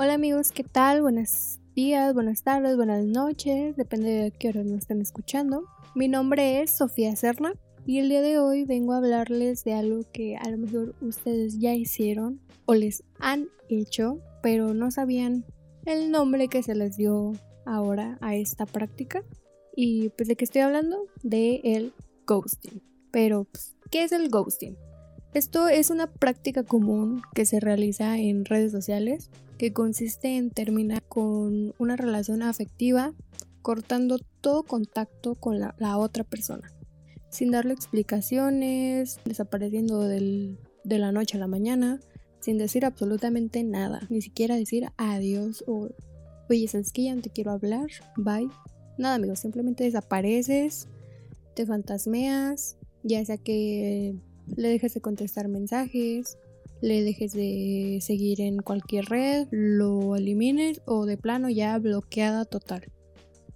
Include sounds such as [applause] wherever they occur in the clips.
Hola amigos, ¿qué tal? Buenos días, buenas tardes, buenas noches, depende de qué hora nos estén escuchando. Mi nombre es Sofía Serna y el día de hoy vengo a hablarles de algo que a lo mejor ustedes ya hicieron o les han hecho, pero no sabían el nombre que se les dio ahora a esta práctica. Y pues de qué estoy hablando? De el ghosting. Pero, pues, ¿qué es el ghosting? Esto es una práctica común que se realiza en redes sociales que consiste en terminar con una relación afectiva cortando todo contacto con la, otra persona, sin darle explicaciones, desapareciendo de la noche a la mañana, sin decir absolutamente nada, ni siquiera decir adiós o oye, ¿sabes que ya no te quiero hablar? Bye. Nada, amigos, simplemente desapareces, te fantasmeas, ya sea que le dejes de contestar mensajes, le dejes de seguir en cualquier red, lo elimines o de plano ya bloqueada total.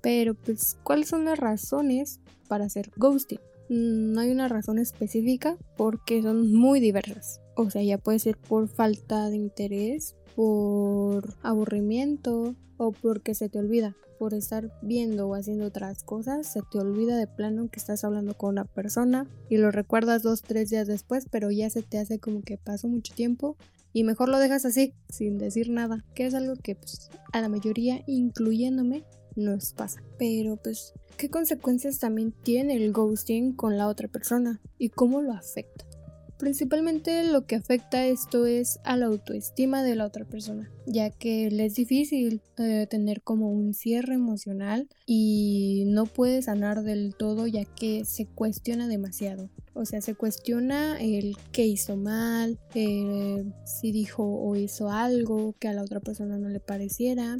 Pero pues, ¿cuáles son las razones para hacer ghosting? No hay una razón específica porque son muy diversas. O sea, ya puede ser por falta de interés, por aburrimiento o porque se te olvida por estar viendo o haciendo otras cosas, se te olvida de plano que estás hablando con una persona y lo recuerdas dos, tres días después, pero ya se te hace como que pasó mucho tiempo y mejor lo dejas así, sin decir nada, que es algo que pues, a la mayoría, incluyéndome, nos pasa. Pero pues, ¿qué consecuencias también tiene el ghosting con la otra persona y cómo lo afecta? Principalmente lo que afecta esto es a la autoestima de la otra persona, ya que le es difícil eh, tener como un cierre emocional y no puede sanar del todo ya que se cuestiona demasiado. O sea, se cuestiona el qué hizo mal, eh, si dijo o hizo algo que a la otra persona no le pareciera,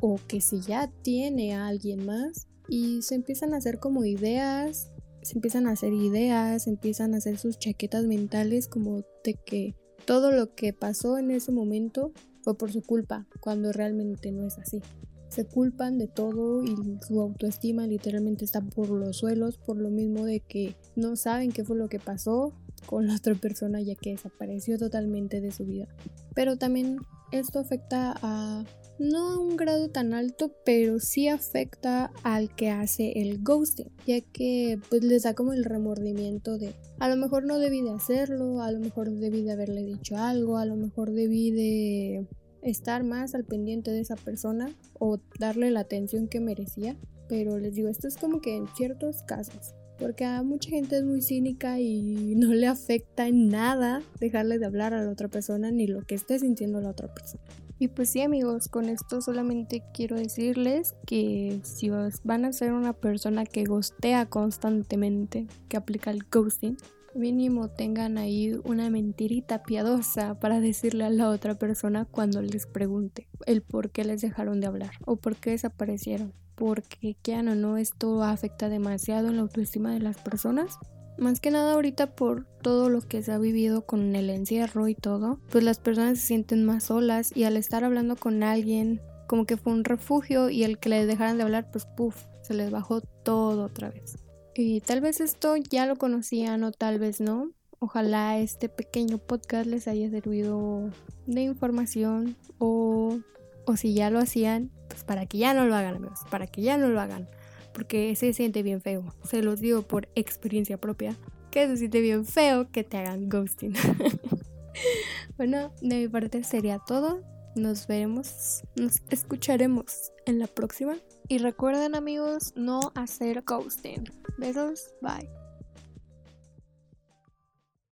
o que si ya tiene a alguien más. Y se empiezan a hacer como ideas se empiezan a hacer ideas, empiezan a hacer sus chaquetas mentales como de que todo lo que pasó en ese momento fue por su culpa, cuando realmente no es así. Se culpan de todo y su autoestima literalmente está por los suelos por lo mismo de que no saben qué fue lo que pasó con la otra persona ya que desapareció totalmente de su vida. Pero también esto afecta a no a un grado tan alto, pero sí afecta al que hace el ghosting, ya que pues les da como el remordimiento de a lo mejor no debí de hacerlo, a lo mejor debí de haberle dicho algo, a lo mejor debí de estar más al pendiente de esa persona o darle la atención que merecía, pero les digo, esto es como que en ciertos casos. Porque a mucha gente es muy cínica y no le afecta en nada dejarle de hablar a la otra persona ni lo que esté sintiendo la otra persona. Y pues sí amigos, con esto solamente quiero decirles que si van a ser una persona que gostea constantemente, que aplica el ghosting, mínimo tengan ahí una mentirita piadosa para decirle a la otra persona cuando les pregunte el por qué les dejaron de hablar o por qué desaparecieron. Porque, ya no, no, esto afecta demasiado en la autoestima de las personas más que nada ahorita por todo lo que se ha vivido con el encierro y todo, pues las personas se sienten más solas y al estar hablando con alguien como que fue un refugio y el que les dejaran de hablar pues puff, se les bajó todo otra vez. Y tal vez esto ya lo conocían o tal vez no. Ojalá este pequeño podcast les haya servido de información o, o si ya lo hacían, pues para que ya no lo hagan amigos, para que ya no lo hagan porque se siente bien feo. Se los digo por experiencia propia, que se siente bien feo que te hagan ghosting. [laughs] bueno, de mi parte sería todo. Nos veremos, nos escucharemos en la próxima. Y recuerden amigos, no hacer ghosting. Besos, bye.